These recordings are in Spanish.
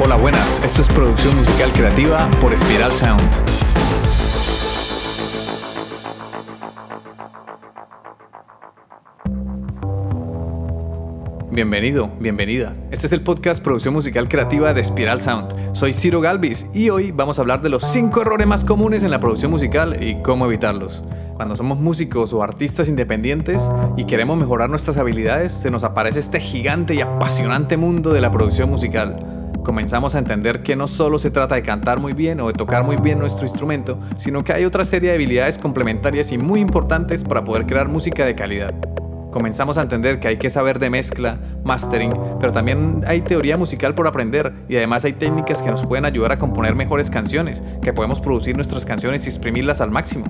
Hola, buenas. Esto es producción musical creativa por Spiral Sound. Bienvenido, bienvenida. Este es el podcast Producción Musical Creativa de Spiral Sound. Soy Ciro Galvis y hoy vamos a hablar de los 5 errores más comunes en la producción musical y cómo evitarlos. Cuando somos músicos o artistas independientes y queremos mejorar nuestras habilidades, se nos aparece este gigante y apasionante mundo de la producción musical. Comenzamos a entender que no solo se trata de cantar muy bien o de tocar muy bien nuestro instrumento, sino que hay otra serie de habilidades complementarias y muy importantes para poder crear música de calidad comenzamos a entender que hay que saber de mezcla, mastering, pero también hay teoría musical por aprender y además hay técnicas que nos pueden ayudar a componer mejores canciones, que podemos producir nuestras canciones y exprimirlas al máximo.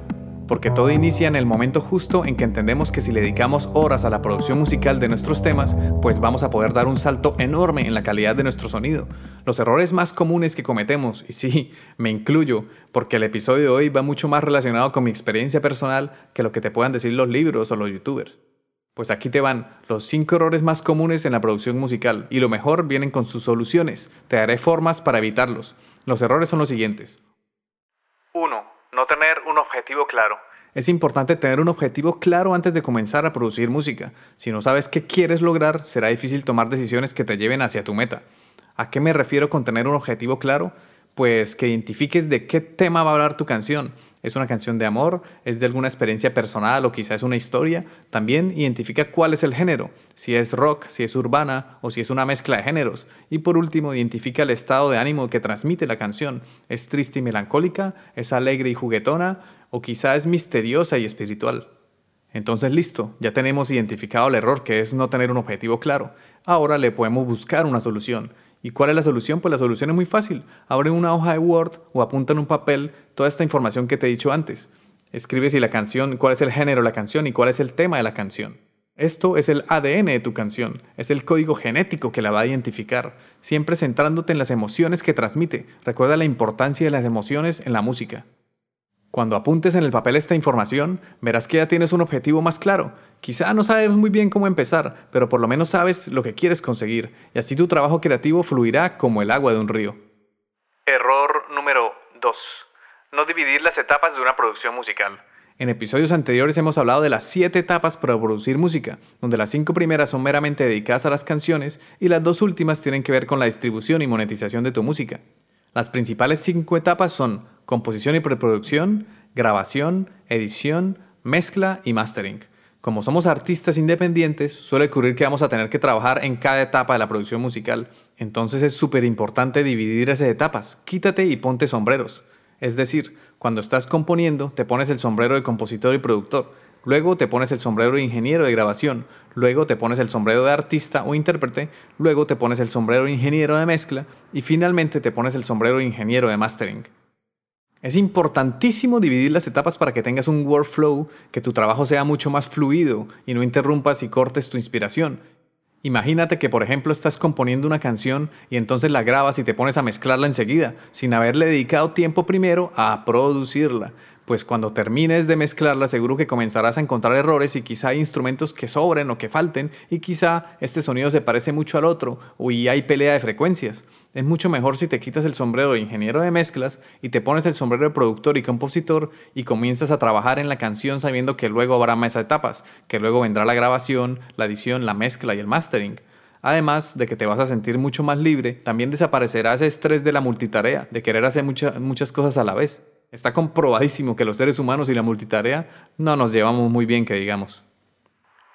Porque todo inicia en el momento justo en que entendemos que si le dedicamos horas a la producción musical de nuestros temas, pues vamos a poder dar un salto enorme en la calidad de nuestro sonido. Los errores más comunes que cometemos, y sí, me incluyo, porque el episodio de hoy va mucho más relacionado con mi experiencia personal que lo que te puedan decir los libros o los youtubers. Pues aquí te van los 5 errores más comunes en la producción musical y lo mejor vienen con sus soluciones. Te daré formas para evitarlos. Los errores son los siguientes. 1. No tener un objetivo claro. Es importante tener un objetivo claro antes de comenzar a producir música. Si no sabes qué quieres lograr, será difícil tomar decisiones que te lleven hacia tu meta. ¿A qué me refiero con tener un objetivo claro? Pues que identifiques de qué tema va a hablar tu canción ¿Es una canción de amor? ¿Es de alguna experiencia personal o quizás es una historia? También identifica cuál es el género, si es rock, si es urbana o si es una mezcla de géneros. Y por último, identifica el estado de ánimo que transmite la canción. ¿Es triste y melancólica? ¿Es alegre y juguetona? ¿O quizá es misteriosa y espiritual? Entonces listo, ya tenemos identificado el error que es no tener un objetivo claro. Ahora le podemos buscar una solución. ¿Y cuál es la solución? Pues la solución es muy fácil. Abre una hoja de Word o apunta en un papel toda esta información que te he dicho antes. Escribe si la canción, cuál es el género de la canción y cuál es el tema de la canción. Esto es el ADN de tu canción, es el código genético que la va a identificar, siempre centrándote en las emociones que transmite. Recuerda la importancia de las emociones en la música. Cuando apuntes en el papel esta información, verás que ya tienes un objetivo más claro. Quizá no sabes muy bien cómo empezar, pero por lo menos sabes lo que quieres conseguir, y así tu trabajo creativo fluirá como el agua de un río. Error número 2. No dividir las etapas de una producción musical. En episodios anteriores hemos hablado de las 7 etapas para producir música, donde las 5 primeras son meramente dedicadas a las canciones y las dos últimas tienen que ver con la distribución y monetización de tu música. Las principales 5 etapas son composición y preproducción, grabación, edición, mezcla y mastering. Como somos artistas independientes, suele ocurrir que vamos a tener que trabajar en cada etapa de la producción musical. Entonces es súper importante dividir esas etapas. Quítate y ponte sombreros. Es decir, cuando estás componiendo, te pones el sombrero de compositor y productor. Luego te pones el sombrero de ingeniero de grabación, luego te pones el sombrero de artista o intérprete, luego te pones el sombrero de ingeniero de mezcla y finalmente te pones el sombrero de ingeniero de mastering. Es importantísimo dividir las etapas para que tengas un workflow, que tu trabajo sea mucho más fluido y no interrumpas y cortes tu inspiración. Imagínate que por ejemplo estás componiendo una canción y entonces la grabas y te pones a mezclarla enseguida, sin haberle dedicado tiempo primero a producirla pues cuando termines de mezclarla seguro que comenzarás a encontrar errores y quizá hay instrumentos que sobren o que falten y quizá este sonido se parece mucho al otro y hay pelea de frecuencias. Es mucho mejor si te quitas el sombrero de ingeniero de mezclas y te pones el sombrero de productor y compositor y comienzas a trabajar en la canción sabiendo que luego habrá más etapas, que luego vendrá la grabación, la edición, la mezcla y el mastering. Además de que te vas a sentir mucho más libre, también desaparecerá ese estrés de la multitarea, de querer hacer muchas cosas a la vez. Está comprobadísimo que los seres humanos y la multitarea no nos llevamos muy bien, que digamos.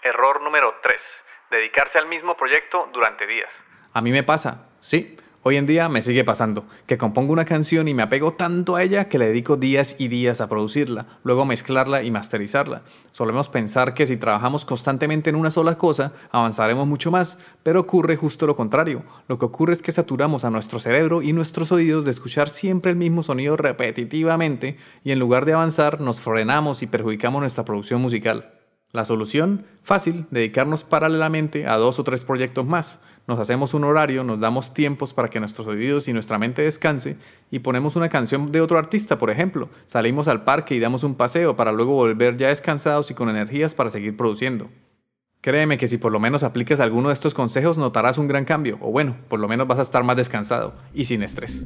Error número 3. Dedicarse al mismo proyecto durante días. A mí me pasa, sí. Hoy en día me sigue pasando, que compongo una canción y me apego tanto a ella que le dedico días y días a producirla, luego mezclarla y masterizarla. Solemos pensar que si trabajamos constantemente en una sola cosa, avanzaremos mucho más, pero ocurre justo lo contrario. Lo que ocurre es que saturamos a nuestro cerebro y nuestros oídos de escuchar siempre el mismo sonido repetitivamente y en lugar de avanzar nos frenamos y perjudicamos nuestra producción musical. La solución, fácil, dedicarnos paralelamente a dos o tres proyectos más. Nos hacemos un horario, nos damos tiempos para que nuestros oídos y nuestra mente descanse y ponemos una canción de otro artista, por ejemplo. Salimos al parque y damos un paseo para luego volver ya descansados y con energías para seguir produciendo. Créeme que si por lo menos aplicas alguno de estos consejos notarás un gran cambio, o bueno, por lo menos vas a estar más descansado y sin estrés.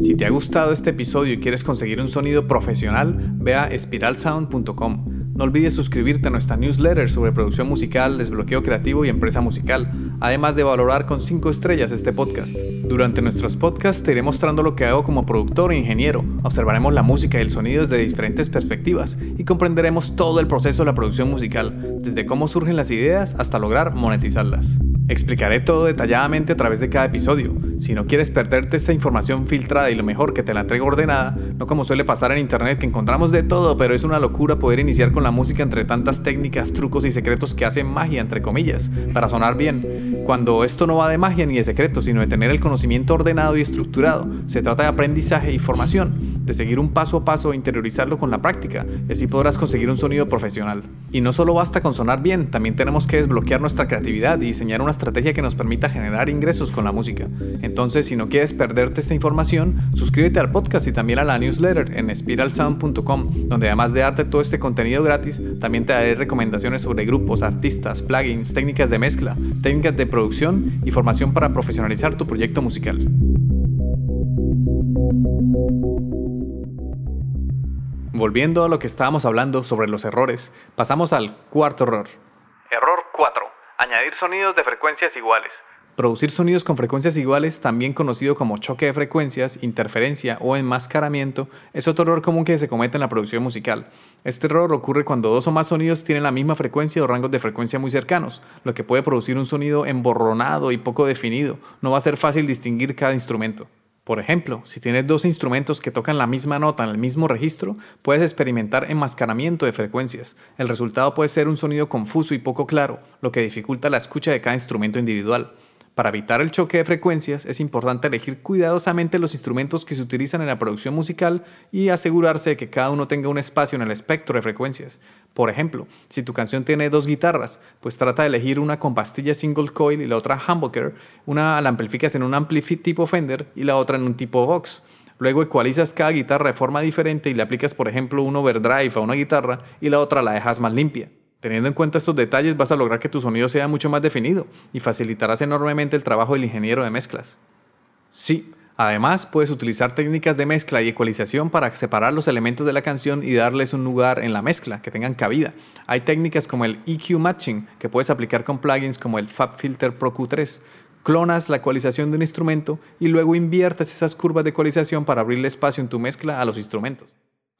Si te ha gustado este episodio y quieres conseguir un sonido profesional, ve a espiralsound.com. No olvides suscribirte a nuestra newsletter sobre producción musical, desbloqueo creativo y empresa musical, además de valorar con 5 estrellas este podcast. Durante nuestros podcasts te iré mostrando lo que hago como productor e ingeniero, observaremos la música y el sonido desde diferentes perspectivas y comprenderemos todo el proceso de la producción musical, desde cómo surgen las ideas hasta lograr monetizarlas. Explicaré todo detalladamente a través de cada episodio. Si no quieres perderte esta información filtrada y lo mejor que te la entrego ordenada, no como suele pasar en internet que encontramos de todo, pero es una locura poder iniciar con la música entre tantas técnicas, trucos y secretos que hacen magia, entre comillas, para sonar bien. Cuando esto no va de magia ni de secretos, sino de tener el conocimiento ordenado y estructurado, se trata de aprendizaje y formación de seguir un paso a paso e interiorizarlo con la práctica, y así podrás conseguir un sonido profesional. Y no solo basta con sonar bien, también tenemos que desbloquear nuestra creatividad y diseñar una estrategia que nos permita generar ingresos con la música. Entonces, si no quieres perderte esta información, suscríbete al podcast y también a la newsletter en spiralsound.com, donde además de darte todo este contenido gratis, también te daré recomendaciones sobre grupos, artistas, plugins, técnicas de mezcla, técnicas de producción y formación para profesionalizar tu proyecto musical. Volviendo a lo que estábamos hablando sobre los errores, pasamos al cuarto error. Error 4. Añadir sonidos de frecuencias iguales. Producir sonidos con frecuencias iguales, también conocido como choque de frecuencias, interferencia o enmascaramiento, es otro error común que se comete en la producción musical. Este error ocurre cuando dos o más sonidos tienen la misma frecuencia o rangos de frecuencia muy cercanos, lo que puede producir un sonido emborronado y poco definido. No va a ser fácil distinguir cada instrumento. Por ejemplo, si tienes dos instrumentos que tocan la misma nota en el mismo registro, puedes experimentar enmascaramiento de frecuencias. El resultado puede ser un sonido confuso y poco claro, lo que dificulta la escucha de cada instrumento individual. Para evitar el choque de frecuencias es importante elegir cuidadosamente los instrumentos que se utilizan en la producción musical y asegurarse de que cada uno tenga un espacio en el espectro de frecuencias. Por ejemplo, si tu canción tiene dos guitarras, pues trata de elegir una con pastilla single coil y la otra humbucker, una la amplificas en un ampli tipo Fender y la otra en un tipo Vox. Luego ecualizas cada guitarra de forma diferente y le aplicas, por ejemplo, un overdrive a una guitarra y la otra la dejas más limpia. Teniendo en cuenta estos detalles vas a lograr que tu sonido sea mucho más definido y facilitarás enormemente el trabajo del ingeniero de mezclas. Sí, además puedes utilizar técnicas de mezcla y ecualización para separar los elementos de la canción y darles un lugar en la mezcla, que tengan cabida. Hay técnicas como el EQ Matching que puedes aplicar con plugins como el FabFilter Pro Q3. Clonas la ecualización de un instrumento y luego inviertes esas curvas de ecualización para abrirle espacio en tu mezcla a los instrumentos.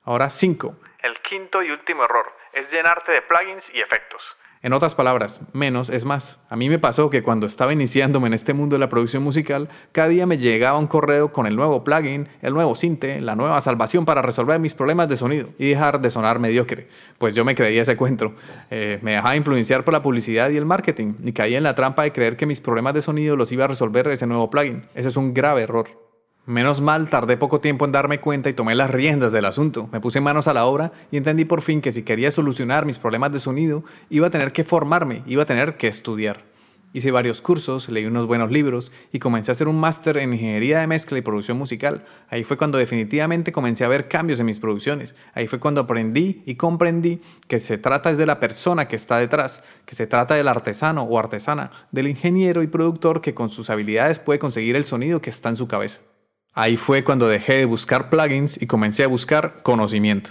Ahora 5. El quinto y último error es llenarte de plugins y efectos. En otras palabras, menos es más. A mí me pasó que cuando estaba iniciándome en este mundo de la producción musical, cada día me llegaba un correo con el nuevo plugin, el nuevo cinte, la nueva salvación para resolver mis problemas de sonido y dejar de sonar mediocre. Pues yo me creía ese cuento. Eh, me dejaba influenciar por la publicidad y el marketing y caía en la trampa de creer que mis problemas de sonido los iba a resolver ese nuevo plugin. Ese es un grave error. Menos mal, tardé poco tiempo en darme cuenta y tomé las riendas del asunto. Me puse manos a la obra y entendí por fin que si quería solucionar mis problemas de sonido, iba a tener que formarme, iba a tener que estudiar. Hice varios cursos, leí unos buenos libros y comencé a hacer un máster en ingeniería de mezcla y producción musical. Ahí fue cuando definitivamente comencé a ver cambios en mis producciones. Ahí fue cuando aprendí y comprendí que se trata es de la persona que está detrás, que se trata del artesano o artesana, del ingeniero y productor que con sus habilidades puede conseguir el sonido que está en su cabeza. Ahí fue cuando dejé de buscar plugins y comencé a buscar conocimiento.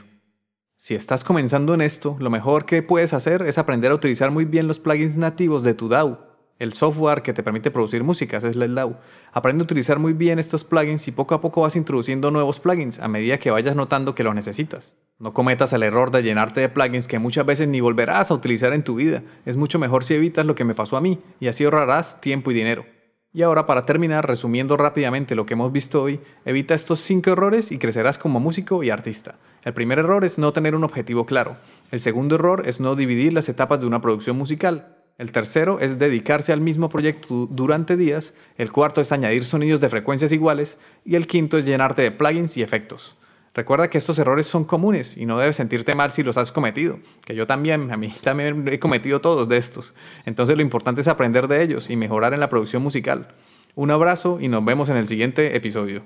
Si estás comenzando en esto, lo mejor que puedes hacer es aprender a utilizar muy bien los plugins nativos de tu DAW, el software que te permite producir música, es el DAW. Aprende a utilizar muy bien estos plugins y poco a poco vas introduciendo nuevos plugins a medida que vayas notando que lo necesitas. No cometas el error de llenarte de plugins que muchas veces ni volverás a utilizar en tu vida. Es mucho mejor si evitas lo que me pasó a mí y así ahorrarás tiempo y dinero. Y ahora para terminar, resumiendo rápidamente lo que hemos visto hoy, evita estos cinco errores y crecerás como músico y artista. El primer error es no tener un objetivo claro. El segundo error es no dividir las etapas de una producción musical. El tercero es dedicarse al mismo proyecto durante días. El cuarto es añadir sonidos de frecuencias iguales. Y el quinto es llenarte de plugins y efectos. Recuerda que estos errores son comunes y no debes sentirte mal si los has cometido, que yo también, a mí también he cometido todos de estos. Entonces lo importante es aprender de ellos y mejorar en la producción musical. Un abrazo y nos vemos en el siguiente episodio.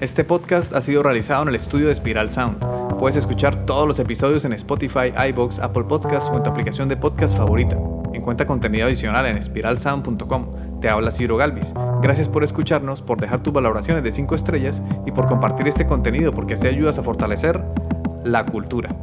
Este podcast ha sido realizado en el estudio de Spiral Sound. Puedes escuchar todos los episodios en Spotify, iBox, Apple Podcasts o en tu aplicación de podcast favorita. Encuentra contenido adicional en spiralsound.com. Te habla Ciro Galvis. Gracias por escucharnos, por dejar tus valoraciones de 5 estrellas y por compartir este contenido porque así ayudas a fortalecer la cultura.